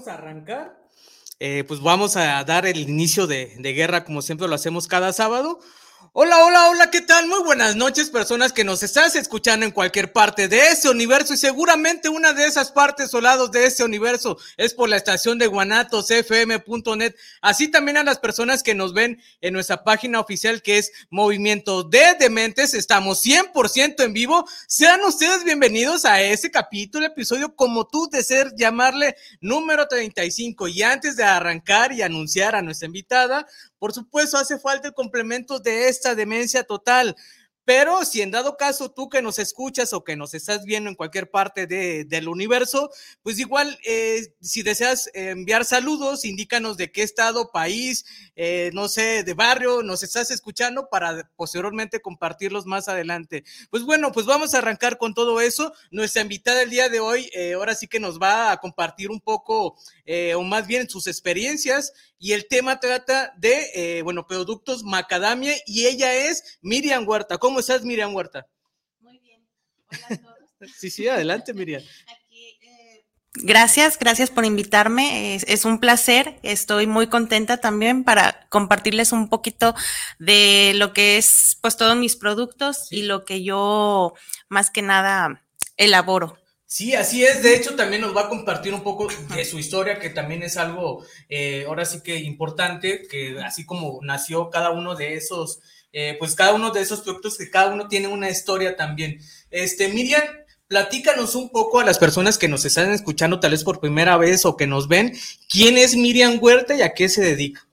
Vamos a arrancar. Eh, pues vamos a dar el inicio de, de guerra como siempre lo hacemos cada sábado. Hola, hola, hola, ¿qué tal? Muy buenas noches, personas que nos estás escuchando en cualquier parte de ese universo y seguramente una de esas partes o de ese universo es por la estación de guanatosfm.net. Así también a las personas que nos ven en nuestra página oficial que es Movimiento de Dementes. Estamos 100% en vivo. Sean ustedes bienvenidos a ese capítulo, episodio como tú de ser llamarle número 35. Y antes de arrancar y anunciar a nuestra invitada, por supuesto, hace falta el complemento de esta demencia total. Pero si en dado caso tú que nos escuchas o que nos estás viendo en cualquier parte de, del universo, pues igual eh, si deseas enviar saludos, indícanos de qué estado, país, eh, no sé, de barrio nos estás escuchando para posteriormente compartirlos más adelante. Pues bueno, pues vamos a arrancar con todo eso. Nuestra invitada el día de hoy, eh, ahora sí que nos va a compartir un poco, o más bien sus experiencias y el tema trata de, bueno, productos macadamia y ella es Miriam Huerta. ¿Cómo estás, Miriam Huerta? Muy bien. Hola a todos. sí, sí, adelante, Miriam. Aquí, eh, Gracias, gracias por invitarme. Es, es, un placer. Estoy muy contenta también para compartirles un poquito de lo que es, pues, todos mis productos sí. y lo que yo más que nada elaboro. Sí, así es. De hecho, también nos va a compartir un poco de su historia, que también es algo, eh, ahora sí que importante, que así como nació cada uno de esos eh, pues cada uno de esos productos que cada uno tiene una historia también. Este, Miriam, platícanos un poco a las personas que nos están escuchando tal vez por primera vez o que nos ven, ¿quién es Miriam Huerta y a qué se dedica?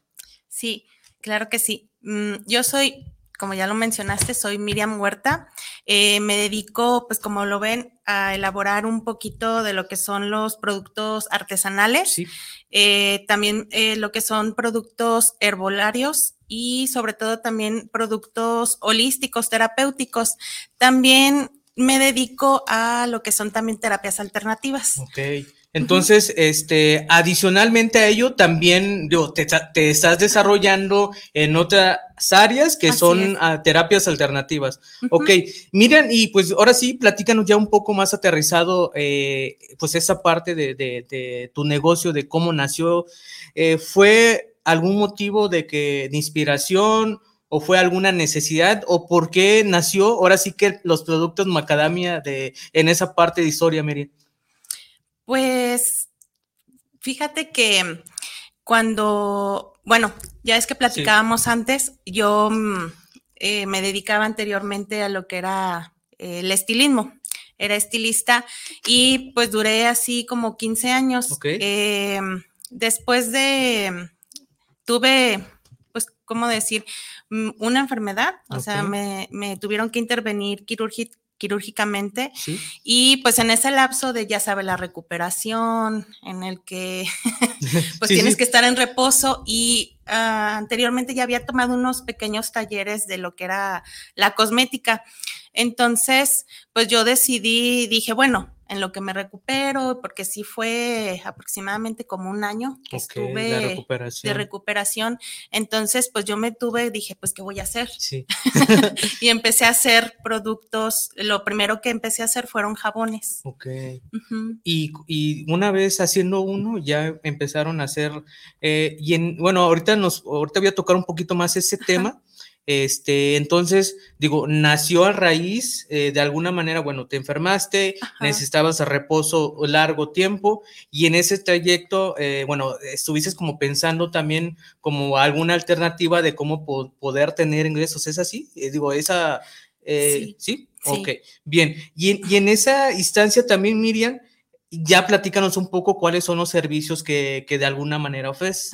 Sí, claro que sí. Mm, yo soy, como ya lo mencionaste, soy Miriam Huerta. Eh, me dedico, pues como lo ven, a elaborar un poquito de lo que son los productos artesanales. Sí. Eh, también eh, lo que son productos herbolarios y sobre todo también productos holísticos, terapéuticos. También me dedico a lo que son también terapias alternativas. Ok. Entonces, este, adicionalmente a ello, también digo, te, te, estás desarrollando en otras áreas que Así son terapias alternativas. Uh -huh. Ok, miren, y pues ahora sí, platícanos ya un poco más aterrizado, eh, pues esa parte de, de, de, tu negocio, de cómo nació. Eh, ¿Fue algún motivo de que, de inspiración o fue alguna necesidad o por qué nació ahora sí que los productos macadamia de, en esa parte de historia, Miriam? Pues fíjate que cuando, bueno, ya es que platicábamos sí. antes, yo eh, me dedicaba anteriormente a lo que era eh, el estilismo. Era estilista y pues duré así como 15 años. Okay. Eh, después de, tuve, pues, ¿cómo decir? Una enfermedad, okay. o sea, me, me, tuvieron que intervenir quirúrgicamente quirúrgicamente ¿Sí? y pues en ese lapso de ya sabe la recuperación en el que pues sí, tienes sí. que estar en reposo y uh, anteriormente ya había tomado unos pequeños talleres de lo que era la cosmética entonces pues yo decidí dije bueno en lo que me recupero, porque sí fue aproximadamente como un año que okay, estuve de recuperación. de recuperación. Entonces, pues yo me tuve, dije, pues, ¿qué voy a hacer? Sí. y empecé a hacer productos. Lo primero que empecé a hacer fueron jabones. Ok. Uh -huh. y, y, una vez haciendo uno, ya empezaron a hacer, eh, y en, bueno, ahorita nos, ahorita voy a tocar un poquito más ese Ajá. tema Este, entonces, digo, nació a raíz eh, de alguna manera, bueno, te enfermaste, necesitabas reposo largo tiempo y en ese trayecto, eh, bueno, estuviste como pensando también como alguna alternativa de cómo poder tener ingresos, ¿es así? Eh, digo, esa, sí. ¿sí? Ok, bien. Y, en esa instancia también, Miriam, ya platícanos un poco cuáles son los servicios que, que de alguna manera ofreces.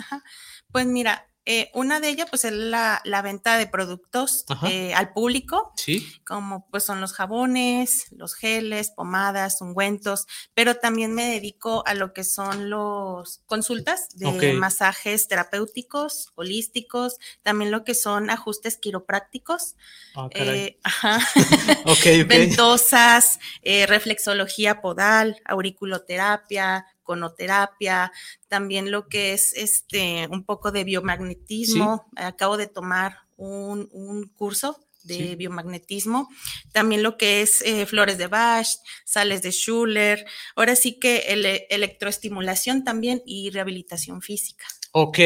Pues mira, eh, una de ellas, pues, es la, venta de productos eh, al público, sí. como pues son los jabones, los geles, pomadas, ungüentos, pero también me dedico a lo que son los consultas de masajes terapéuticos, holísticos, también lo que son ajustes quiroprácticos, ah, eh, ventosas, reflexología podal, auriculoterapia, conoterapia, también lo que es este un poco de biomagnetismo. Acabo de tomar un, curso de biomagnetismo, también lo que es eh, flores de Bach, sales de Schuller, ahora sí que electroestimulación también y rehabilitación física. Ok,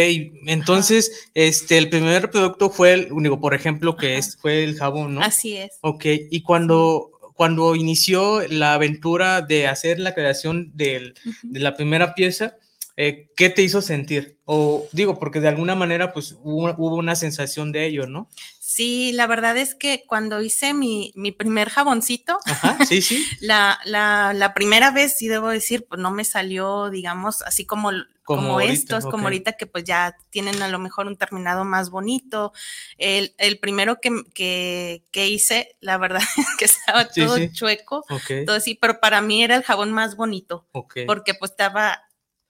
entonces, este, el primer producto fue el único, por ejemplo, que es, fue el jabón, ¿no? Así es. Ok, y cuando, cuando inició la aventura de hacer la creación de la primera pieza, eh, ¿qué te hizo sentir? O digo, porque de alguna manera pues hubo, una sensación de ello, ¿no? Sí, la verdad es que cuando hice mi, primer jaboncito, sí, sí. la, la, primera vez, sí debo decir, pues no me salió, digamos, así como, como, estos, como ahorita que pues ya tienen a lo mejor un terminado más bonito. El, primero que, que, hice, la verdad es que estaba todo chueco, todo así, pero para mí era el jabón más bonito, porque pues estaba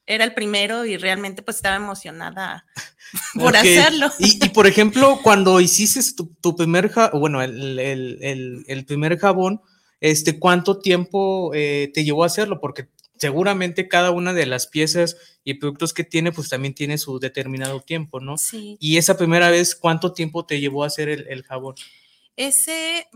era el primero y realmente pues estaba emocionada por hacerlo. Y, por ejemplo, cuando hiciste tu, primer, bueno, el, primer jabón, este, ¿cuánto tiempo eh, te llevó a hacerlo? Porque seguramente cada una de las piezas y productos que tiene, pues también tiene su determinado tiempo, ¿no? Sí. Y esa primera vez, ¿cuánto tiempo te llevó a hacer el, el jabón? Ese,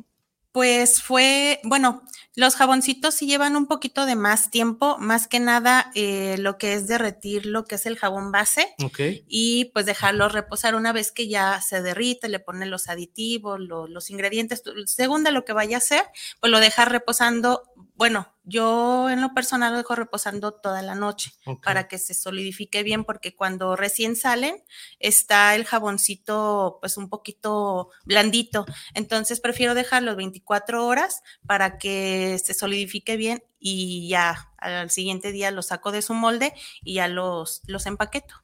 pues fue, bueno, los jaboncitos sí llevan un poquito de más tiempo, más que nada eh, lo que es derretir lo que es el jabón base y pues dejarlo reposar una vez que ya se derrite, le pone los aditivos, los ingredientes, según de lo que vaya a hacer, pues lo deja reposando, bueno, yo en lo personal lo dejo reposando toda la noche para que se solidifique bien, porque cuando recién salen está el jaboncito pues un poquito blandito. Entonces prefiero dejarlo 24 horas para que se solidifique bien y ya al siguiente día lo saco de su molde y ya los, los empaqueto.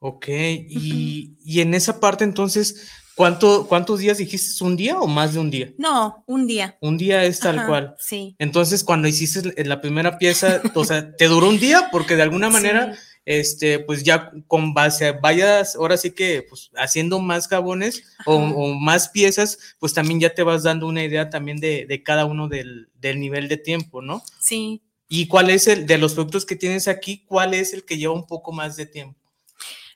Ok, y, y en esa parte entonces ¿Cuánto, ¿Cuántos días dijiste? ¿Un día o más de un día? No, un día. Un día es tal cual. Sí. Entonces, cuando hiciste la primera pieza, o sea, ¿te duró un día? Porque de alguna manera, este, pues ya con base vayas, ahora sí que, pues haciendo más jabones o, más piezas, pues también ya te vas dando una idea también de, de cada uno del, del, nivel de tiempo, ¿no? Sí. ¿Y cuál es el, de los productos que tienes aquí, cuál es el que lleva un poco más de tiempo?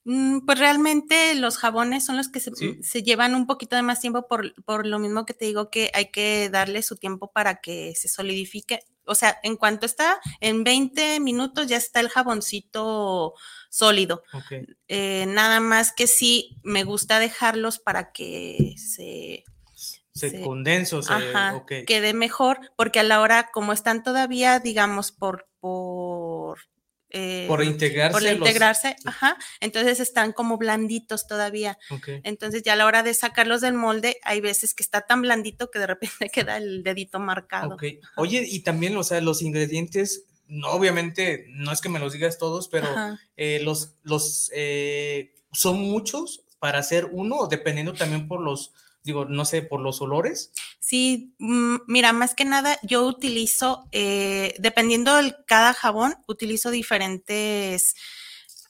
Mm, pues realmente los jabones son los que se, llevan un poquito de más tiempo por, por, lo mismo que te digo que hay que darle su tiempo para que se solidifique. O sea, en cuanto está en 20 minutos ya está el jaboncito sólido. Eh, nada más que sí me gusta dejarlos para que se se, condense, o quede mejor, porque a la hora, como están todavía, digamos, por, por eh, por integrarse. Por integrarse, ajá. Entonces están como blanditos todavía. Entonces ya a la hora de sacarlos del molde, hay veces que está tan blandito que de repente queda el dedito marcado. Oye, y también, o sea, los ingredientes, no, obviamente, no es que me los digas todos, pero eh, los, los eh, son muchos para hacer uno, dependiendo también por los digo, no sé, por los olores? Sí, mm, mira, más que nada yo utilizo, eh, dependiendo de cada jabón, utilizo diferentes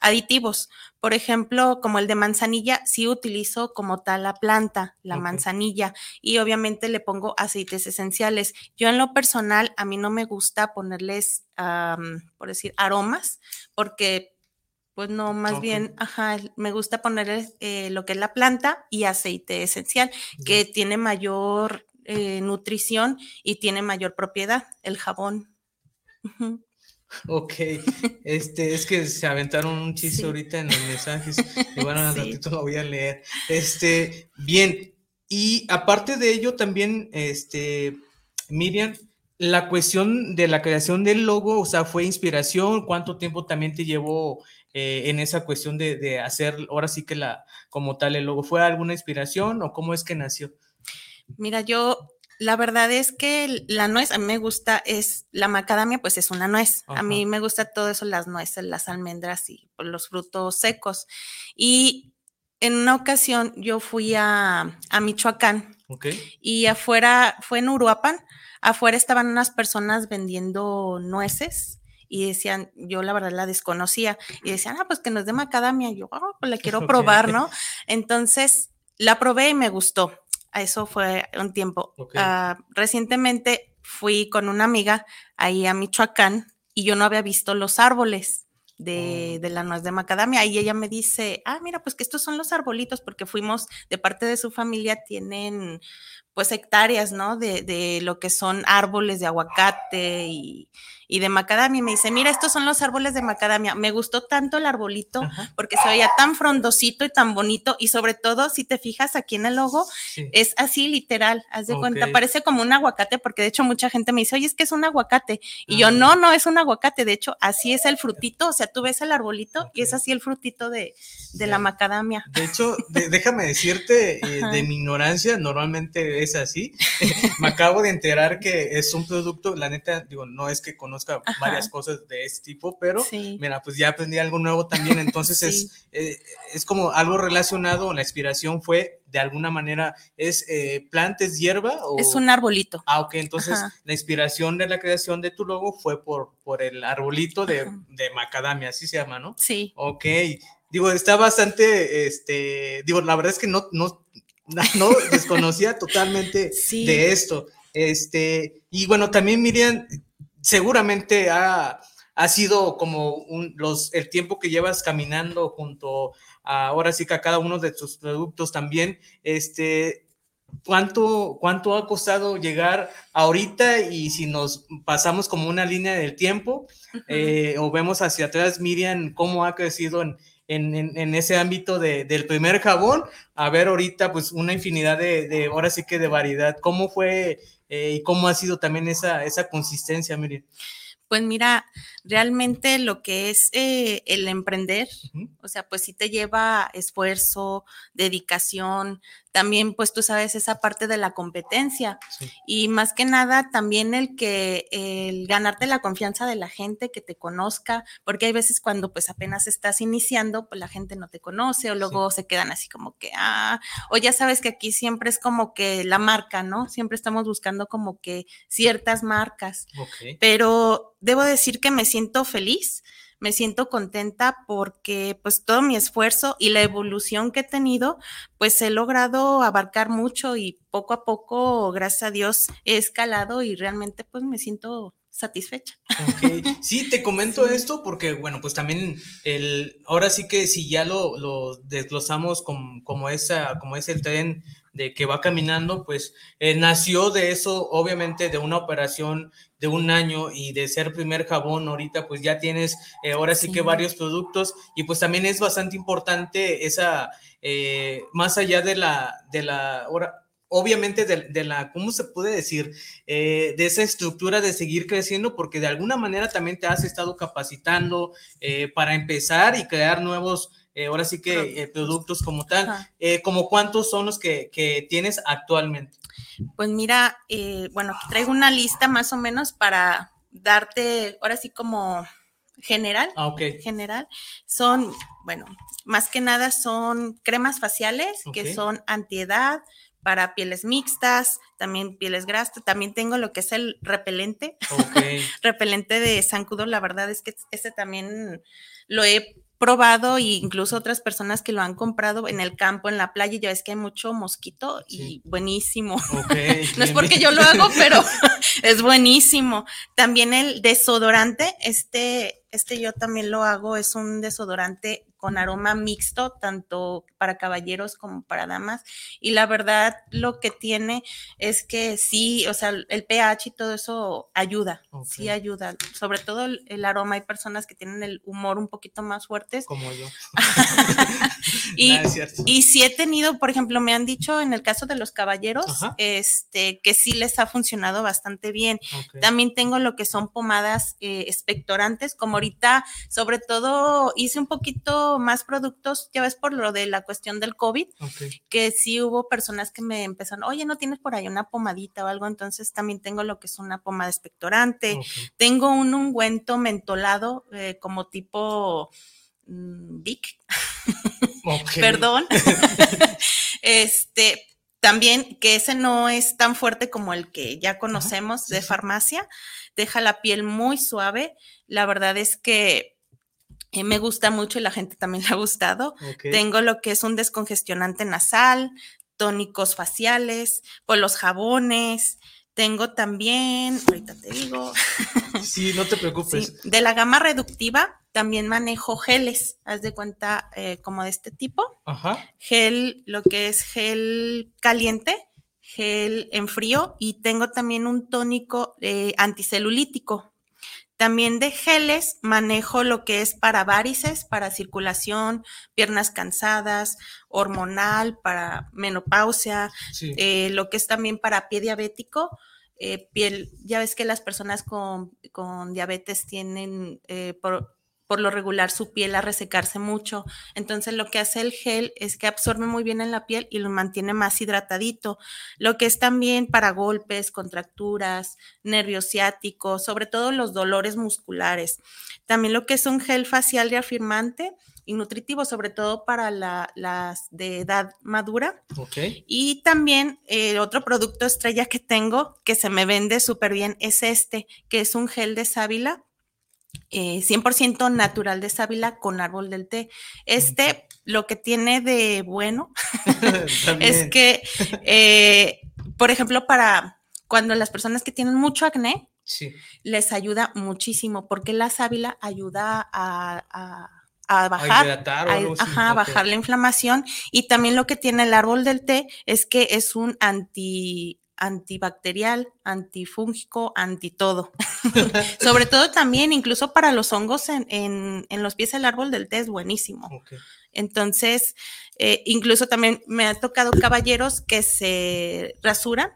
aditivos. Por ejemplo, como el de manzanilla, sí utilizo como tal la planta, la manzanilla, y obviamente le pongo aceites esenciales. Yo en lo personal, a mí no me gusta ponerles, por decir, aromas, porque pues no, más bien, ajá, me gusta poner eh, lo que es la planta y aceite esencial, que tiene mayor eh, nutrición y tiene mayor propiedad, el jabón. Ok, este, es que se aventaron un chiste ahorita en los mensajes, y bueno, un ratito lo voy a leer. Este, bien, Y aparte de ello, también, este, Miriam, la cuestión de la creación del logo, o sea, fue inspiración, ¿cuánto tiempo también te llevó eh, en esa cuestión de, de, hacer, ahora sí que la, como tal, el logo? ¿Fue alguna inspiración o cómo es que nació? Mira, yo la verdad es que la nuez, a mí me gusta, es la macadamia, pues es una nuez. Ajá. A mí me gusta todo eso, las nueces, las almendras y pues, los frutos secos. Y en una ocasión yo fui a, a Michoacán okay. y afuera, fue en Uruapan, afuera estaban unas personas vendiendo nueces y decían, yo la verdad la desconocía, y decían, ah, pues que no es de macadamia, y yo, oh, pues la quiero okay. probar, ¿no? Entonces la probé y me gustó eso fue un tiempo. Okay. Uh, recientemente fui con una amiga ahí a Michoacán y yo no había visto los árboles de, oh. de, la nuez de macadamia y ella me dice, ah, mira, pues que estos son los arbolitos porque fuimos de parte de su familia, tienen pues hectáreas, ¿no? De, de lo que son árboles de aguacate y, y de macadamia. Y me dice, mira, estos son los árboles de macadamia. Me gustó tanto el arbolito Ajá. porque se veía tan frondosito y tan bonito. Y sobre todo, si te fijas aquí en el logo, sí. es así literal. Haz de okay. cuenta, parece como un aguacate, porque de hecho mucha gente me dice, oye, es que es un aguacate. Y ah. yo, no, no es un aguacate. De hecho, así es el frutito. O sea, tú ves el arbolito okay. y es así el frutito de, de la macadamia. De hecho, de, déjame decirte, eh, de mi ignorancia, normalmente es así. me acabo de enterar que es un producto, la neta, digo, no es que conozca Ajá. varias cosas de este tipo, pero sí. mira, pues ya aprendí algo nuevo también, entonces sí. es, eh, es como algo relacionado, la inspiración fue de alguna manera, ¿es eh, plantes hierba? O... Es un arbolito. Ah, ok, entonces Ajá. la inspiración de la creación de tu logo fue por, por el arbolito de, de macadamia, así se llama, ¿no? Sí. Ok, digo, está bastante, este, digo, la verdad es que no, no, no desconocía totalmente sí. de esto. Este, y bueno, también Miriam, seguramente ha, ha sido como un, los, el tiempo que llevas caminando junto a, ahora sí que a cada uno de tus productos también, este, ¿cuánto, cuánto ha costado llegar ahorita y si nos pasamos como una línea del tiempo uh -huh. eh, o vemos hacia atrás, Miriam, cómo ha crecido en, en, en, en, ese ámbito de, del primer jabón, a ver ahorita pues una infinidad de, de ahora sí que de variedad. ¿Cómo fue eh, y cómo ha sido también esa, esa consistencia, Miriam? Pues mira, realmente lo que es eh, el emprender, uh -huh. o sea, pues sí te lleva esfuerzo, dedicación, también pues tú sabes esa parte de la competencia sí. y más que nada también el que el ganarte la confianza de la gente que te conozca, porque hay veces cuando pues apenas estás iniciando, pues la gente no te conoce o luego sí. se quedan así como que, ah, o ya sabes que aquí siempre es como que la marca, ¿no? Siempre estamos buscando como que ciertas marcas, okay. pero debo decir que me siento feliz me siento contenta porque pues todo mi esfuerzo y la evolución que he tenido, pues he logrado abarcar mucho y poco a poco, gracias a Dios, he escalado y realmente pues me siento satisfecha. Okay. Sí, te comento sí. esto porque, bueno, pues también el, ahora sí que si ya lo, lo desglosamos como, como, esa, como es el tren de que va caminando, pues eh, nació de eso, obviamente, de una operación de un año y de ser primer jabón, ahorita pues ya tienes eh, ahora sí, sí, que varios productos y pues también es bastante importante esa, eh, más allá de la, de la, ahora, obviamente de, de, la, ¿cómo se puede decir? Eh, de esa estructura de seguir creciendo, porque de alguna manera también te has estado capacitando eh, para empezar y crear nuevos eh, ahora sí que eh, productos como tal, eh, como cuántos son los que, que, tienes actualmente. Pues mira, eh, bueno, aquí traigo una lista más o menos para darte, ahora sí como general, ah, okay. general, son, bueno, más que nada son cremas faciales okay. que son antiedad, para pieles mixtas, también pieles grasas, también tengo lo que es el repelente, okay. repelente de zancudo, la verdad es que este también lo he probado e incluso otras personas que lo han comprado en el campo, en la playa, ya ves que hay mucho mosquito y buenísimo. Okay, no es porque yo lo hago, pero es buenísimo. También el desodorante, este este yo también lo hago, es un desodorante con aroma mixto, tanto para caballeros como para damas. Y la verdad, lo que tiene es que sí, o sea, el pH y todo eso ayuda, sí ayuda. Sobre todo el, aroma, hay personas que tienen el humor un poquito más fuertes. Como yo. y, y sí he tenido, por ejemplo, me han dicho en el caso de los caballeros, este, que sí les ha funcionado bastante bien. También tengo lo que son pomadas eh, expectorantes, como ahorita, sobre todo hice un poquito más productos, ya ves por lo de la cuestión del COVID, que sí hubo personas que me empezaron, oye, ¿no tienes por ahí una pomadita o algo? Entonces también tengo lo que es una pomada expectorante, tengo un ungüento mentolado eh, como tipo mm, Vic, perdón, este, también que ese no es tan fuerte como el que ya conocemos de farmacia, deja la piel muy suave. La verdad es que eh, me gusta mucho y la gente también le ha gustado. Tengo lo que es un descongestionante nasal, tónicos faciales, pues los jabones. Tengo también, ahorita te digo. Sí, no te preocupes. de la gama reductiva también manejo geles, haz de cuenta eh, como de este tipo. Ajá. Gel, lo que es gel caliente, gel en frío y tengo también un tónico eh, anticelulítico también de geles manejo lo que es para varices, para circulación, piernas cansadas, hormonal, para menopausia, eh, lo que es también para pie diabético. Eh, piel, ya ves que las personas con, diabetes tienen eh, por, por lo regular su piel a resecarse mucho. Entonces lo que hace el gel es que absorbe muy bien en la piel y lo mantiene más hidratadito. Lo que es también para golpes, contracturas, nervios ciáticos, sobre todo los dolores musculares. También lo que es un gel facial reafirmante y nutritivo, sobre todo para las de edad madura. Y también eh, otro producto estrella que tengo que se me vende súper bien es este, que es un gel de sábila 100% eh, natural de sábila con árbol del té. Este lo que tiene de bueno es que, eh, por ejemplo, para cuando las personas que tienen mucho acné, les ayuda muchísimo porque la sábila ayuda a, bajar, a, bajar la inflamación. Y también lo que tiene el árbol del té es que es un anti antibacterial, antifúngico, anti todo. Sobre todo también, incluso para los hongos en, los pies del árbol del té es buenísimo. Entonces, eh, incluso también me ha tocado caballeros que se rasuran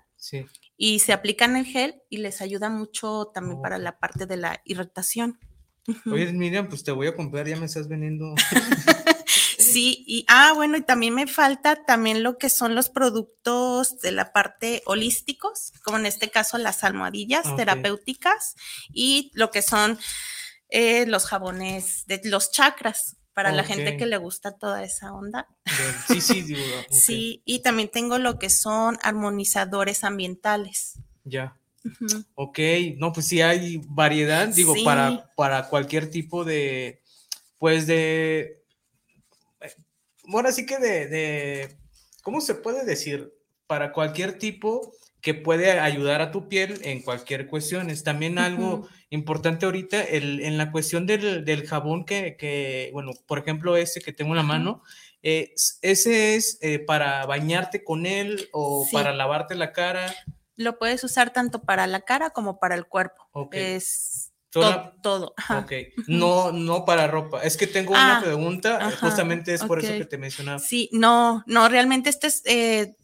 y se aplican el gel y les ayuda mucho también para la parte de la irritación. Oye, Miriam, pues te voy a comprar, ya me estás vendiendo. Sí, y ah, bueno, y también me falta también lo que son los productos de la parte holísticos, como en este caso las almohadillas terapéuticas y lo que son eh, los jabones de los chakras para la gente que le gusta toda esa onda. Sí, sí, digo, Sí, y también tengo lo que son armonizadores ambientales. Ya. Ok, no, pues sí hay variedad, digo, para, para cualquier tipo de, pues de, bueno, así que de, ¿cómo se puede decir? Para cualquier tipo que puede ayudar a tu piel en cualquier cuestión. Es también algo importante ahorita el, en la cuestión del, jabón que, bueno, por ejemplo, ese que tengo en la mano, ese es eh, para bañarte con él o para lavarte la cara. Lo puedes usar tanto para la cara como para el cuerpo. Es todo. Ok, no, no para ropa. Es que tengo una ah, pregunta, justamente es por eso que te mencionaba. Sí, no, no, realmente este es eh,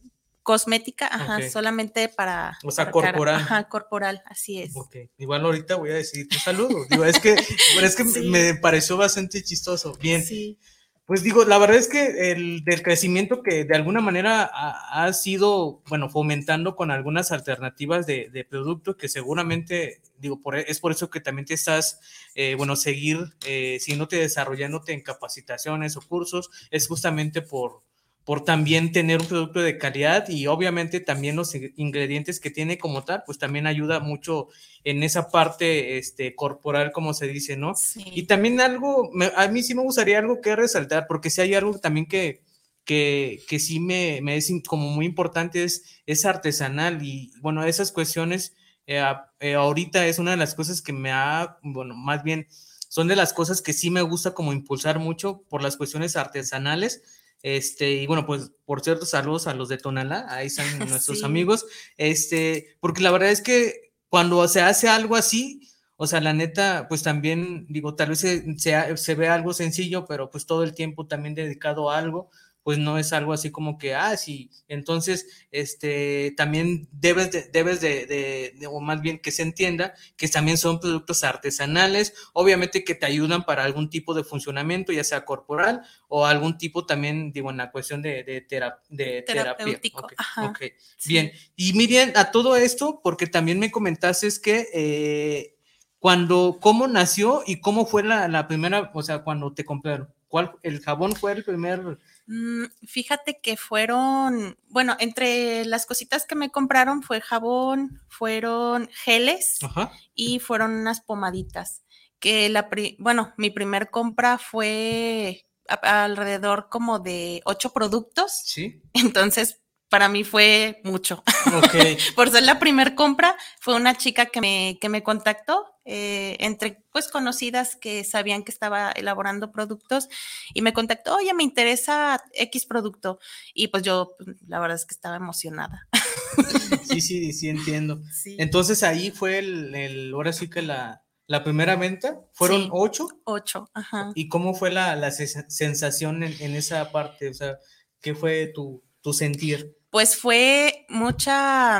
cosmética, ajá, solamente para. O sea, corporal. Ajá, corporal, así es. Ok, igual ahorita voy a decir tu saludo. Digo, es que, es que me pareció bastante chistoso. Bien. Sí. Pues digo, la verdad es que el del crecimiento que de alguna manera ha, sido, bueno, fomentando con algunas alternativas de, de producto que seguramente, digo, por, es por eso que también te estás, eh, bueno, seguir eh, siguiéndote, desarrollándote en capacitaciones o cursos, es justamente por, por también tener un producto de calidad y obviamente también los ingredientes que tiene como tal, pues también ayuda mucho en esa parte este, corporal, como se dice, ¿no? Y también algo, a mí sí me gustaría algo que resaltar, porque si hay algo también que, que, que sí me, me, es como muy importante, es, es artesanal y bueno, esas cuestiones, eh, eh, ahorita es una de las cosas que me ha, bueno, más bien son de las cosas que sí me gusta como impulsar mucho por las cuestiones artesanales. Este, y bueno, pues por cierto, saludos a los de Tonalá, ahí están nuestros amigos. Este, porque la verdad es que cuando se hace algo así, o sea, la neta, pues también, digo, tal vez se, se, ve algo sencillo, pero pues todo el tiempo también dedicado a algo, pues no es algo así como que, ah, sí, entonces, este, también debes de, debes de, o más bien que se entienda que también son productos artesanales, obviamente que te ayudan para algún tipo de funcionamiento, ya sea corporal o algún tipo también, digo, en la cuestión de, de, de terapia. Okay, Bien, y miren, a todo esto, porque también me comentaste es que eh, cuando, cómo nació y cómo fue la, la primera, o sea, cuando te compraron, ¿cuál, el jabón fue el primer Mm, fíjate que fueron, bueno, entre las cositas que me compraron fue jabón, fueron geles y fueron unas pomaditas. Que la, bueno, mi primer compra fue alrededor como de ocho productos. Sí. Entonces, para mí fue mucho. Por ser la primer compra, fue una chica que me, que me contactó eh, entre pues conocidas que sabían que estaba elaborando productos y me contactó, oye, me interesa X producto. Y pues yo, pues, la verdad es que estaba emocionada. Sí, sí, sí, entiendo. Entonces ahí fue el, ahora sí que la, la primera venta, ¿fueron ocho? Ocho, ajá. ¿Y cómo fue la, la sensación en, en, esa parte? O sea, ¿qué fue tu, tu sentir? pues fue mucha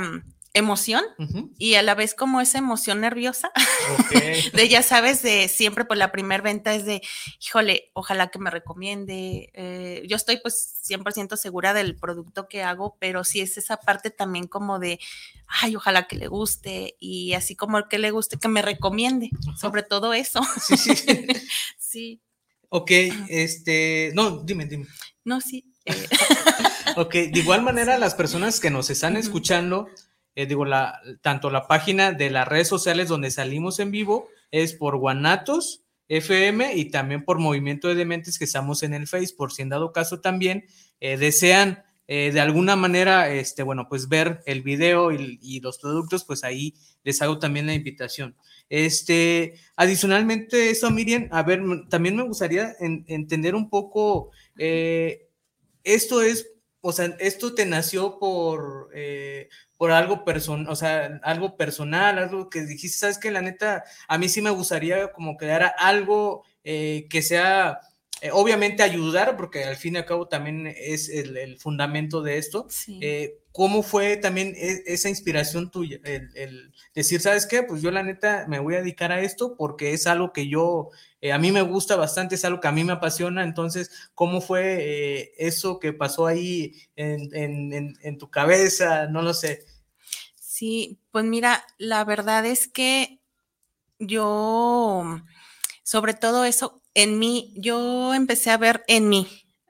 emoción y a la vez como esa emoción nerviosa de ya sabes de siempre pues la primera venta es de híjole ojalá que me recomiende eh, yo estoy pues 100% segura del producto que hago pero sí es esa parte también como de ay ojalá que le guste y así como el que le guste que me recomiende sobre todo eso. Sí sí. Sí. Ok este no dime dime. No sí eh, ok, de igual manera, las personas que nos están escuchando, eh, digo, la, tanto la página de las redes sociales donde salimos en vivo es por Guanatos FM y también por Movimiento de Dementes que estamos en el Face, por si en dado caso también eh, desean de alguna manera, este, bueno, pues ver el video y, los productos, pues ahí les hago también la invitación. Este, adicionalmente, eso, Miriam, a ver, también me gustaría entender un poco esto es, o sea, esto te nació por, eh, por algo personal, o sea, algo personal, algo que dijiste, sabes que la neta, a mí sí me gustaría como crear algo eh, que sea, eh, obviamente ayudar, porque al fin y al cabo también es el, fundamento de esto. ¿Cómo fue también e, esa inspiración tuya? El, decir, ¿sabes qué? Pues yo la neta me voy a dedicar a esto porque es algo que yo, eh, a mí me gusta bastante, es algo que a mí me apasiona. Entonces, ¿cómo fue eh, eso que pasó ahí en, tu cabeza? No lo sé. Sí, pues mira, la verdad es que yo, sobre todo eso, en mí, yo empecé a ver en mí.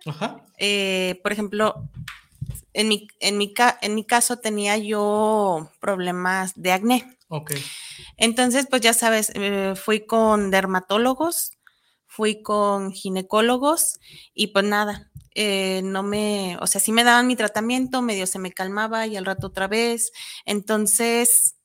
Ajá. Eh, por ejemplo, en mi, en mi, en mi caso tenía yo problemas de acné. Ok. Entonces, pues ya sabes, eh, fui con dermatólogos, fui con ginecólogos y pues nada, eh, no me, o sea, sí me daban mi tratamiento, medio se me calmaba y al rato otra vez. Entonces,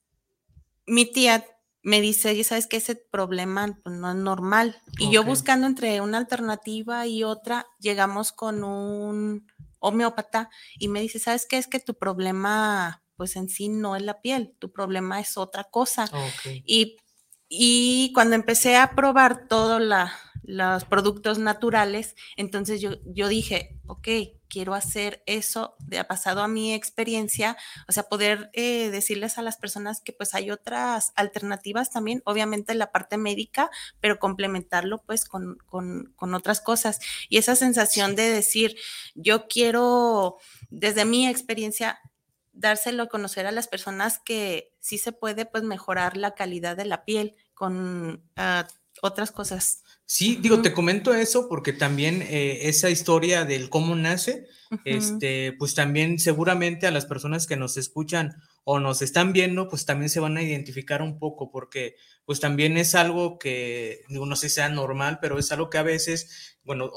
mi tía me dice, ya sabes que ese problema pues, no es normal. Y yo buscando entre una alternativa y otra, llegamos con un homeópata y me dice, ¿sabes qué? Es que tu problema, pues en sí no es la piel, tu problema es otra cosa. Y, y, cuando empecé a probar todos los productos naturales, entonces yo, yo dije, ok, quiero hacer eso, de ha pasado a mi experiencia, o sea, poder eh, decirles a las personas que pues hay otras alternativas también, obviamente la parte médica, pero complementarlo pues con, otras cosas. Y esa sensación de decir, yo quiero, desde mi experiencia, dárselo a conocer a las personas que sí se puede pues mejorar la calidad de la piel con ah, otras cosas. Sí, digo, te comento eso porque también eh, esa historia del cómo nace, este, pues también seguramente a las personas que nos escuchan o nos están viendo, pues también se van a identificar un poco porque pues también es algo que, no sé si sea normal, pero es algo que a veces, bueno,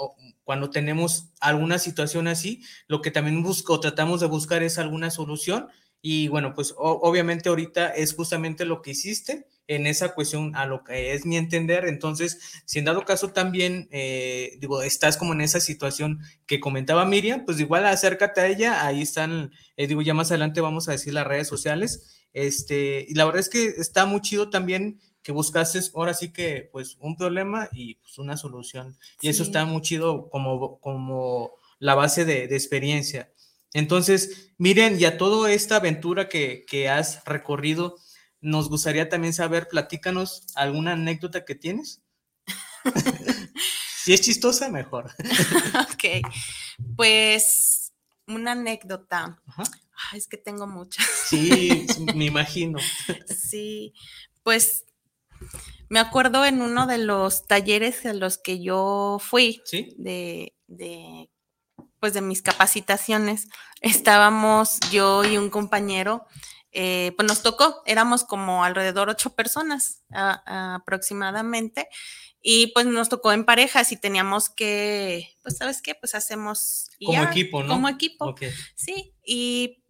cuando tenemos alguna situación así, lo que también busco, tratamos de buscar es alguna solución y bueno, pues obviamente ahorita es justamente lo que hiciste en esa cuestión a lo que es mi entender. Entonces, si en dado caso también, eh, digo, estás como en esa situación que comentaba Miriam, pues igual acércate a ella, ahí están, eh, digo, ya más adelante vamos a decir las redes sociales. Este, y la verdad es que está muy chido también que buscases ahora sí que pues un problema y pues una solución. Y eso está muy chido como, como la base de, de experiencia. Entonces, miren, ya toda esta aventura que, que has recorrido, nos gustaría también saber, platícanos alguna anécdota que tienes. si es chistosa, mejor. ok, pues una anécdota. es que tengo muchas. sí, me imagino. sí, pues me acuerdo en uno de los talleres a los que yo fui de, de, pues de mis capacitaciones, estábamos yo y un compañero, eh, pues nos tocó, éramos como alrededor ocho personas aproximadamente, y pues nos tocó en parejas y teníamos que, pues sabes qué, pues hacemos... Como equipo, ¿no? Como equipo. Sí, y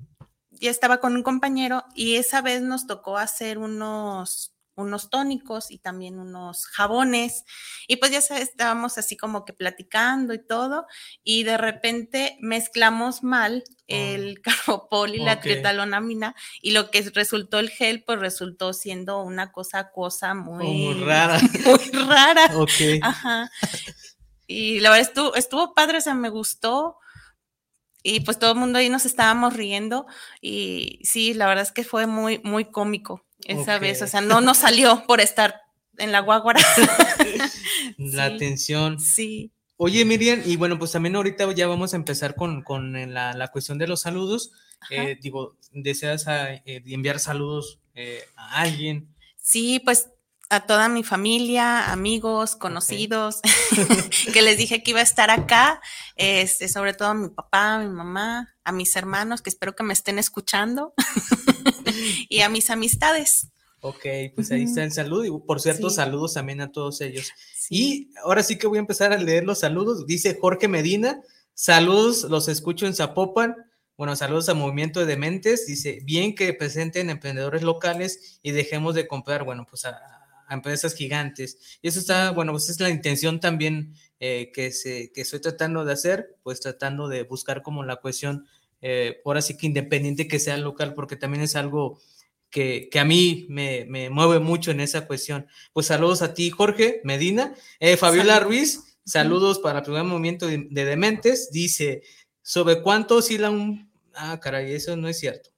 ya estaba con un compañero y esa vez nos tocó hacer unos unos tónicos y también unos jabones. Y pues ya estábamos así como que platicando y todo, y de repente mezclamos mal oh. el carbopol y la tritalonamina, y lo que resultó el gel, pues resultó siendo una cosa cosa muy, muy rara. Muy rara. Ajá. Y la verdad estuvo, estuvo padre, o sea, me gustó y pues todo el mundo ahí nos estábamos riendo y sí, la verdad es que fue muy, muy cómico esa vez, o sea, no nos salió por estar en la guaguara. la atención. Sí. Oye, Miriam, y bueno, pues también ahorita ya vamos a empezar con, con la, la, cuestión de los saludos. Eh, digo, ¿deseas ah, eh, enviar saludos eh, a alguien? Sí, pues a toda mi familia, amigos, conocidos, que les dije que iba a estar acá, este, sobre todo a mi papá, a mi mamá, a mis hermanos, que espero que me estén escuchando, y a mis amistades. Ok, pues ahí está el saludo. Y por cierto, saludos también a todos ellos. Y ahora sí que voy a empezar a leer los saludos. Dice Jorge Medina, saludos, los escucho en Zapopan. Bueno, saludos a Movimiento de Dementes. Dice, bien que presenten emprendedores locales y dejemos de comprar, bueno, pues a, empresas gigantes. Y eso está, bueno, pues es la intención también eh, que, se, que estoy tratando de hacer, pues tratando de buscar como la cuestión, eh, ahora sí que independiente que sea local, porque también es algo que, que a mí me, me, mueve mucho en esa cuestión. Pues saludos a ti, Jorge Medina. Eh, Fabiola Ruiz, saludos para el primer movimiento de, de Dementes. Dice, ¿sobre cuánto oscila un... Ah, caray, eso no es cierto.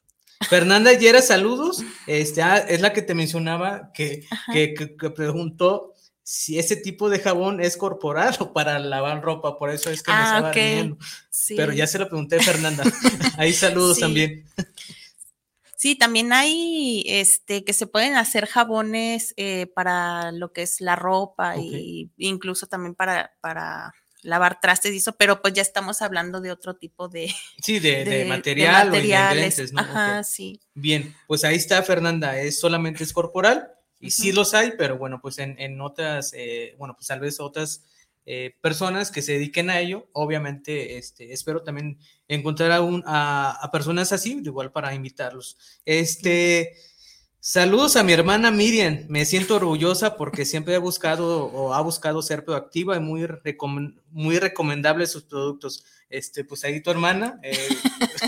Fernanda Yera, saludos. Este, ah, es la que te mencionaba que, que, preguntó si ese tipo de jabón es corporal o para lavar ropa, por eso es que me ah, estaba riendo. Pero ya se lo pregunté, Fernanda. Ahí saludos también. Sí, también hay este que se pueden hacer jabones eh, para lo que es la ropa e incluso también para, para lavar trastes y eso, pero pues ya estamos hablando de otro tipo de... Sí, de, material o ingredientes, ¿no? Ajá, sí. Bien, pues ahí está Fernanda, es solamente es corporal y sí los hay, pero bueno, pues en, otras, eh, bueno, pues tal vez otras eh, personas que se dediquen a ello, obviamente, este, espero también encontrar a, a, personas así, igual para invitarlos. Este... Saludos a mi hermana Miriam. Me siento orgullosa porque siempre he buscado o ha buscado ser proactiva y muy, muy recomendable sus productos. Este, pues ahí tu hermana. Eh,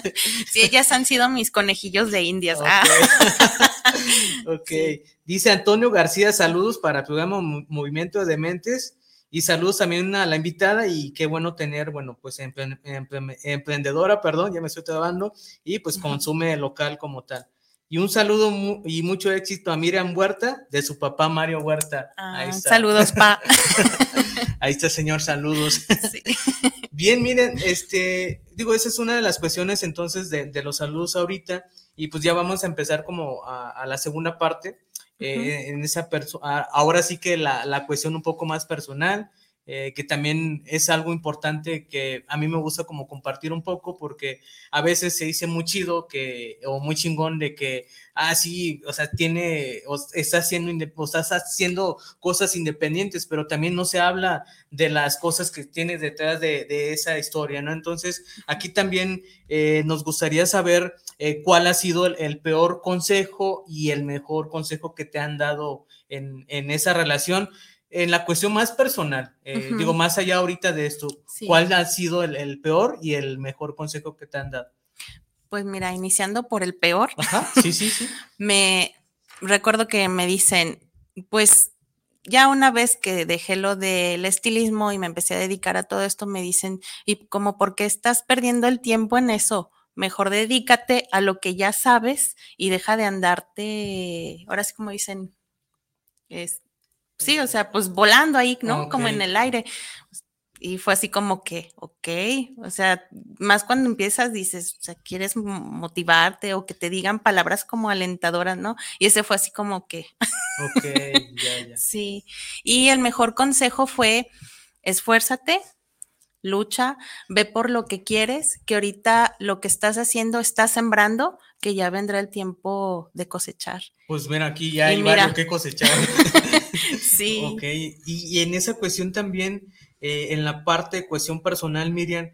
sí, ellas han sido mis conejillos de indias. Ok. okay. Dice Antonio García, saludos para el programa Movimiento de Mentes y saludos también a la invitada y qué bueno tener, bueno, pues emprendedora, perdón, ya me estoy trabando y pues consume local como tal. Y un saludo y mucho éxito a Miriam Huerta, de su papá Mario Huerta. Ah, saludos, pa. Ahí está, señor, saludos. Bien, miren, este, digo, esa es una de las cuestiones entonces de, los saludos ahorita. Y pues ya vamos a empezar como a, la segunda parte. Eh, en esa ahora sí que la, la, cuestión un poco más personal, eh, que también es algo importante que a mí me gusta como compartir un poco porque a veces se dice muy chido que, o muy chingón de que, ah, sí, o sea, tiene, o está haciendo, o está haciendo cosas independientes, pero también no se habla de las cosas que tiene detrás de, esa historia, ¿no? Entonces, aquí también eh, nos gustaría saber eh, cuál ha sido el, peor consejo y el mejor consejo que te han dado en esa relación en la cuestión más personal, eh, digo, más allá ahorita de esto, ¿cuál ha sido el, peor y el mejor consejo que te han dado? Pues mira, iniciando por el peor. Ajá, sí, sí, sí. me recuerdo que me dicen, pues ya una vez que dejé lo del estilismo y me empecé a dedicar a todo esto, me dicen, y como, ¿por qué estás perdiendo el tiempo en eso? Mejor dedícate a lo que ya sabes y deja de andarte, ahora sí como dicen, es, sí, o sea, pues volando ahí, ¿no? Como en el aire. Y fue así como que, ok, o sea, más cuando empiezas dices, o sea, quieres motivarte o que te digan palabras como alentadoras, ¿no? Y ese fue así como que. Ok, ya, ya. sí. Y el mejor consejo fue, esfuérzate, lucha, ve por lo que quieres, que ahorita lo que estás haciendo estás sembrando, que ya vendrá el tiempo de cosechar. Pues mira, aquí ya hay varios que cosechar. sí. Ok, y, en esa cuestión también, eh, en la parte de cuestión personal, Miriam,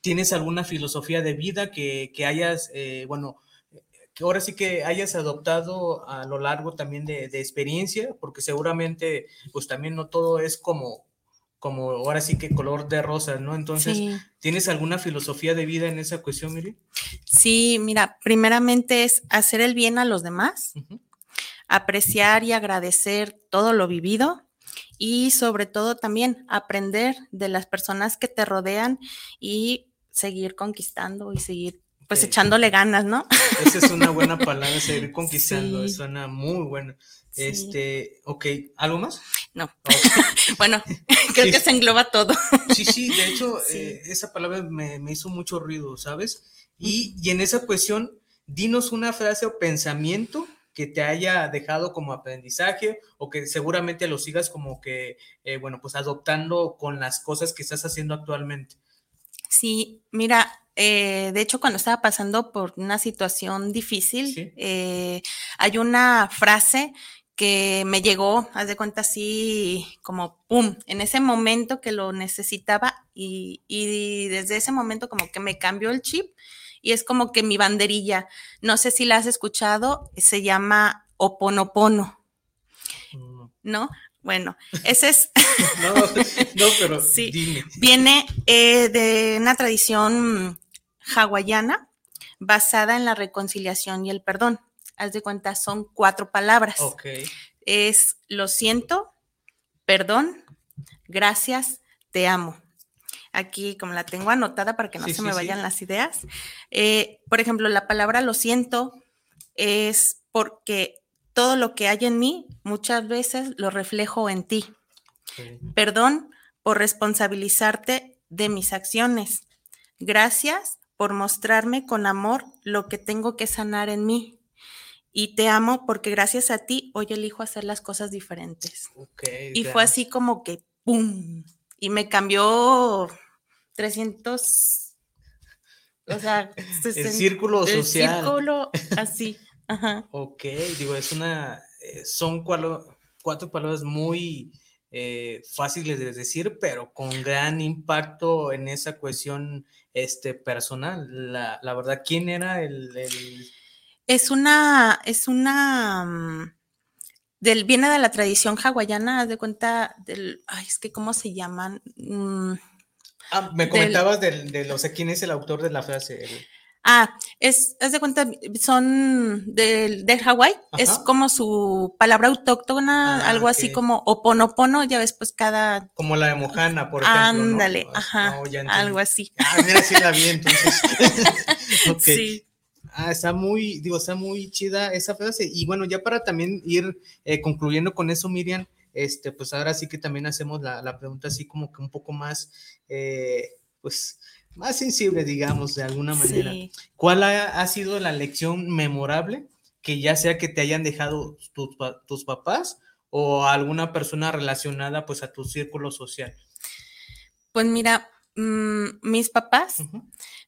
¿tienes alguna filosofía de vida que, hayas, eh, bueno, que ahora sí que hayas adoptado a lo largo también de, experiencia? Porque seguramente, pues también no todo es como, como ahora sí que color de rosa, ¿no? Entonces, ¿tienes alguna filosofía de vida en esa cuestión, Miriam? Sí, mira, primeramente es hacer el bien a los demás apreciar y agradecer todo lo vivido y sobre todo también aprender de las personas que te rodean y seguir conquistando y seguir pues echándole ganas, ¿no? Esa es una buena palabra, seguir conquistando, suena muy bueno. Este, ok, ¿algo más? No. bueno, creo que se engloba todo. sí, sí, de hecho, eh, esa palabra me, me, hizo mucho ruido, ¿sabes? Y, y en esa cuestión, dinos una frase o pensamiento que te haya dejado como aprendizaje o que seguramente lo sigas como que, eh, bueno, pues adoptando con las cosas que estás haciendo actualmente. Sí, mira, eh, de hecho cuando estaba pasando por una situación difícil, eh, hay una frase que me llegó, haz de cuenta así como pum, en ese momento que lo necesitaba y, y desde ese momento como que me cambió el chip y es como que mi banderilla, no sé si la has escuchado, se llama Oponopono, mm. ¿no? Bueno, ese es... no, no, pero sí, dime. Viene eh, de una tradición hawaiana basada en la reconciliación y el perdón. Haz de cuenta, son cuatro palabras. Ok. Es lo siento, perdón, gracias, te amo aquí como la tengo anotada para que no se me vayan las ideas. Eh, por ejemplo, la palabra lo siento es porque todo lo que hay en mí muchas veces lo reflejo en ti. Perdón por responsabilizarte de mis acciones. Gracias por mostrarme con amor lo que tengo que sanar en mí. Y te amo porque gracias a ti hoy elijo hacer las cosas diferentes. y fue así como que, ¡pum! Y me cambió 300, o sea, el círculo social. El círculo así, ajá. Ok, digo, es una, eh, son cuatro, cuatro palabras muy eh, fáciles de decir, pero con gran impacto en esa cuestión este, personal. La, la verdad, ¿quién era el, Es una, es una... Mm, del, viene de la tradición hawaiana, haz de cuenta del, ay, es que cómo se llaman, mm, Ah, me comentabas del, de, sea, quién es el autor de la frase. Ah, es, haz de cuenta, son del, del Hawái, es como su palabra autóctona, ah, algo así como oponopono, ya ves, pues cada. Como la de Mojana, por ejemplo. Ándale, ajá, algo así. Ah, mira, sí la vi entonces. Sí. Ah, está muy, digo, está muy chida esa frase. Y bueno, ya para también ir eh, concluyendo con eso, Miriam, este, pues ahora sí que también hacemos la, la pregunta así como que un poco más, eh, pues, más sensible, digamos, de alguna manera. ¿Cuál ha, sido la lección memorable que ya sea que te hayan dejado tus, tus papás o alguna persona relacionada pues a tu círculo social? Pues mira, mm, mis papás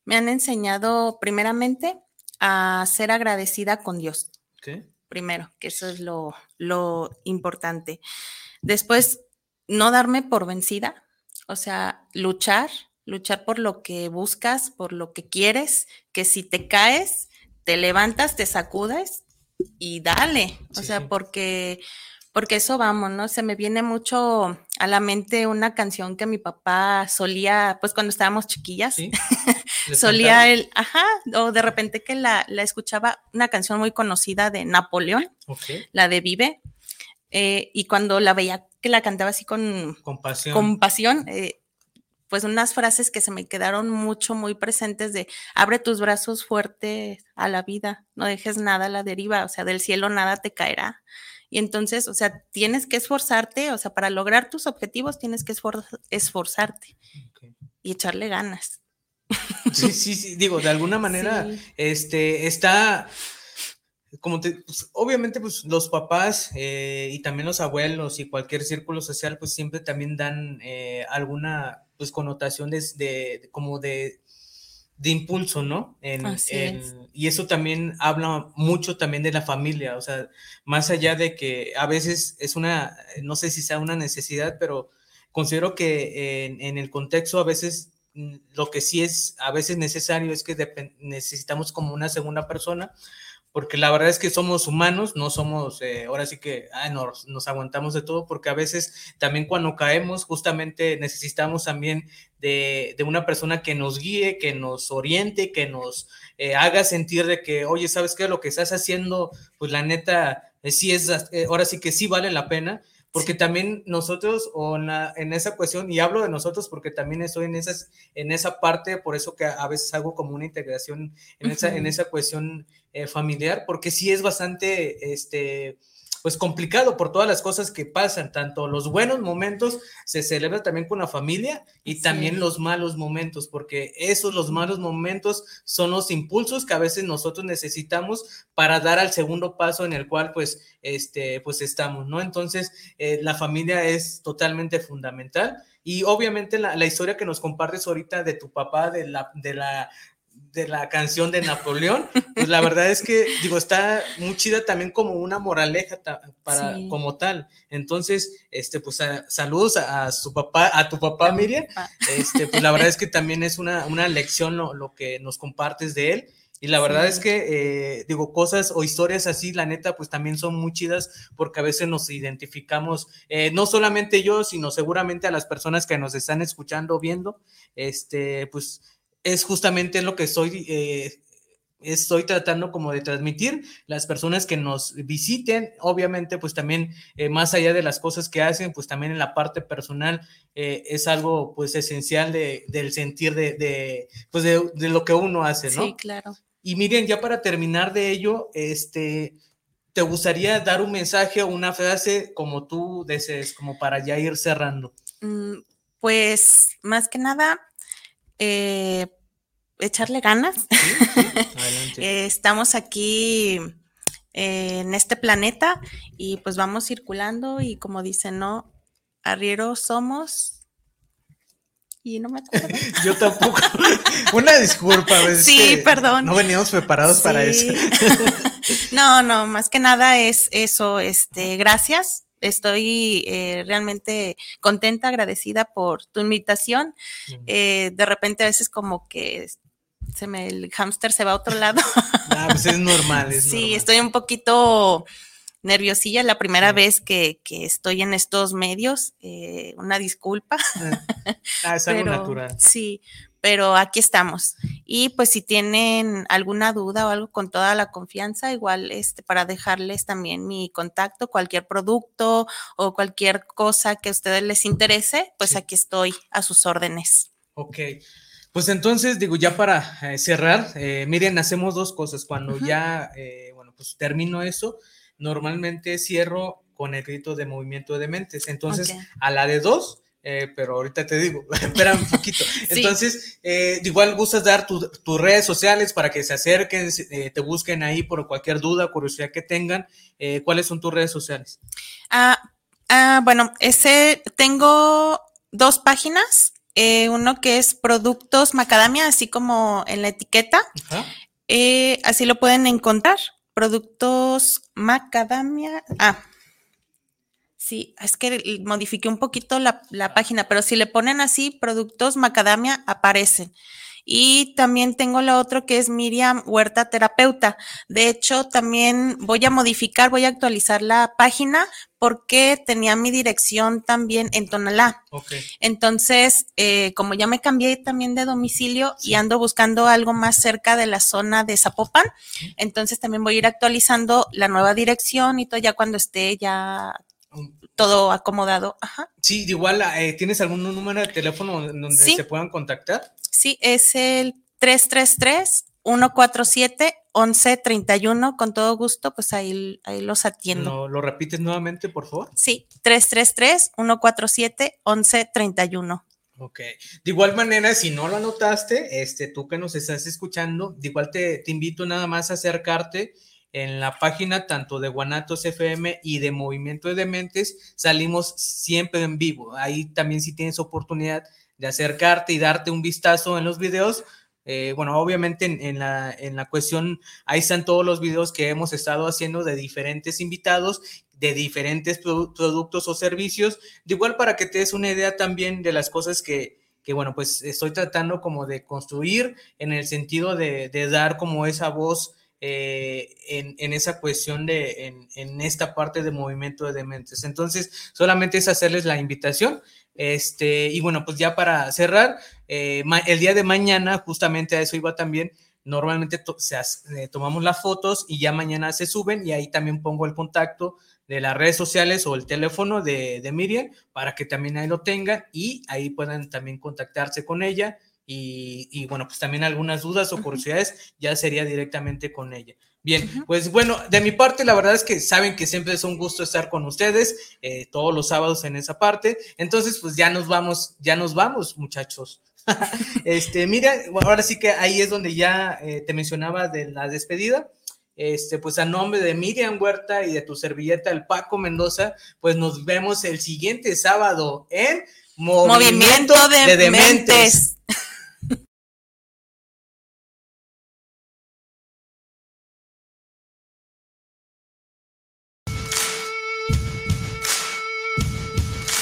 me han enseñado primeramente a ser agradecida con Dios. Primero, que eso es lo, lo importante. Después, no darme por vencida, o sea, luchar, luchar por lo que buscas, por lo que quieres, que si te caes, te levantas, te sacudes y dale, o sea, porque porque eso vamos, ¿no? Se me viene mucho a la mente una canción que mi papá solía, pues cuando estábamos chiquillas, solía él, ajá, o de repente que la, escuchaba, una canción muy conocida de Napoleón, la de Vive, eh, y cuando la veía que la cantaba así con, con pasión, eh, pues unas frases que se me quedaron mucho, muy presentes de abre tus brazos fuerte a la vida, no dejes nada a la deriva, o sea, del cielo nada te caerá. Y entonces, o sea, tienes que esforzarte, o sea, para lograr tus objetivos tienes que esforzarte y echarle ganas. Sí, sí, sí, digo, de alguna manera, este, está, como te, pues, obviamente, pues los papás eh, y también los abuelos y cualquier círculo social, pues siempre también dan eh, alguna, pues, connotación de como de de impulso, ¿no? En, y eso también habla mucho también de la familia, o sea, más allá de que a veces es una, no sé si sea una necesidad, pero considero que en, el contexto a veces mm, lo que sí es a veces necesario es que necesitamos como una segunda persona porque la verdad es que somos humanos, no somos, eh, ahora sí que nos, nos, aguantamos de todo, porque a veces también cuando caemos, justamente necesitamos también de, de una persona que nos guíe, que nos oriente, que nos eh, haga sentir de que, oye, ¿sabes qué? Lo que estás haciendo, pues la neta, eh, sí es, ahora sí que sí vale la pena porque también nosotros, o en, esa cuestión, y hablo de nosotros porque también estoy en, esas, en esa parte, por eso que a veces hago como una integración en, esa, en esa cuestión eh, familiar, porque sí es bastante, este, pues complicado por todas las cosas que pasan, tanto los buenos momentos se celebra también con la familia y también los malos momentos, porque esos los malos momentos son los impulsos que a veces nosotros necesitamos para dar al segundo paso en el cual pues este pues estamos, ¿no? Entonces eh, la familia es totalmente fundamental y obviamente la, la, historia que nos compartes ahorita de tu papá, de la, de la de la canción de Napoleón, pues la verdad es que, digo, está muy chida también como una moraleja para, como tal. Entonces, este, pues saludos a, su papá, a tu papá, Miriam. Este, pues la verdad es que también es una, una lección lo, que nos compartes de él. Y la verdad es que, eh, digo, cosas o historias así, la neta, pues también son muy chidas porque a veces nos identificamos, eh, no solamente yo, sino seguramente a las personas que nos están escuchando, viendo, este, pues es justamente lo que estoy, eh, estoy tratando como de transmitir. Las personas que nos visiten, obviamente, pues también eh, más allá de las cosas que hacen, pues también en la parte personal eh, es algo pues esencial de, del sentir de, de pues de, lo que uno hace, ¿no? Sí, claro. Y miren, ya para terminar de ello, este, ¿te gustaría dar un mensaje o una frase como tú desees, como para ya ir cerrando? Mm, pues más que nada, eh, echarle ganas. Eh, estamos aquí eh, en este planeta y pues vamos circulando y como dicen, ¿no? Arrieros somos y no me acuerdo. Yo tampoco. Una disculpa. Sí, perdón. No veníamos preparados para eso. no, no, más que nada es eso. Este, gracias estoy eh, realmente contenta, agradecida por tu invitación. Eh, de repente a veces como que se me, el hámster se va a otro lado. Ah, pues es normal. sí, estoy un poquito nerviosilla la primera vez que, estoy en estos medios. Eh, una disculpa. Ah, es algo natural. Sí, pero aquí estamos. Y pues si tienen alguna duda o algo con toda la confianza, igual este, para dejarles también mi contacto, cualquier producto o cualquier cosa que a ustedes les interese, pues aquí estoy a sus órdenes. Ok. Pues entonces, digo, ya para eh, cerrar, eh, miren, hacemos dos cosas. Cuando ya, eh, bueno, pues termino eso, normalmente cierro con el grito de movimiento de mentes. Entonces, a la de dos, eh, pero ahorita te digo, espera un poquito. Entonces, eh, igual gustas dar tus redes sociales para que se acerquen, eh, te busquen ahí por cualquier duda, curiosidad que tengan. ¿Cuáles son tus redes sociales? Ah, ah, bueno, ese tengo dos páginas. eh, uno que es productos macadamia, así como en la etiqueta. Eh, así lo pueden encontrar. Productos macadamia. Ah, sí, es que modifiqué un poquito la, la página, pero si le ponen así, productos macadamia, aparecen. Y también tengo la otra que es Miriam Huerta Terapeuta. De hecho, también voy a modificar, voy a actualizar la página porque tenía mi dirección también en Tonalá. Entonces, eh, como ya me cambié también de domicilio y ando buscando algo más cerca de la zona de Zapopan, entonces también voy a ir actualizando la nueva dirección y todo ya cuando esté ya todo acomodado. Ajá. Sí, igual, eh, ¿tienes algún número de teléfono donde se puedan contactar? Sí, es el 333-147-1131. Con todo gusto, pues ahí, ahí los atiendo. ¿Lo, repites nuevamente, por favor? Sí, 333-147-1131. Ok. De igual manera, si no lo anotaste, este, tú que nos estás escuchando, de igual te, te invito nada más a acercarte en la página tanto de Guanatos FM y de Movimiento de Dementes, salimos siempre en vivo. Ahí también si tienes oportunidad de acercarte y darte un vistazo en los videos. Eh, bueno, obviamente en, la, en la cuestión, ahí están todos los videos que hemos estado haciendo de diferentes invitados, de diferentes productos o servicios, de igual para que te des una idea también de las cosas que, que bueno, pues estoy tratando como de construir en el sentido de, de dar como esa voz eh, en, esa cuestión de, en, esta parte de movimiento de dementes. Entonces, solamente es hacerles la invitación. Este, y bueno, pues ya para cerrar, eh, el día de mañana, justamente a eso iba también, normalmente se eh, tomamos las fotos y ya mañana se suben y ahí también pongo el contacto de las redes sociales o el teléfono de, de Miriam para que también ahí lo tengan y ahí puedan también contactarse con ella y, bueno, pues también algunas dudas o curiosidades ya sería directamente con ella. Bien, pues bueno, de mi parte, la verdad es que saben que siempre es un gusto estar con ustedes eh, todos los sábados en esa parte. Entonces, pues ya nos vamos, ya nos vamos, muchachos. este, mira, ahora sí que ahí es donde ya eh, te mencionaba de la despedida. Este, pues a nombre de Miriam Huerta y de tu servilleta, el Paco Mendoza, pues nos vemos el siguiente sábado en Movimiento, de, Dementes.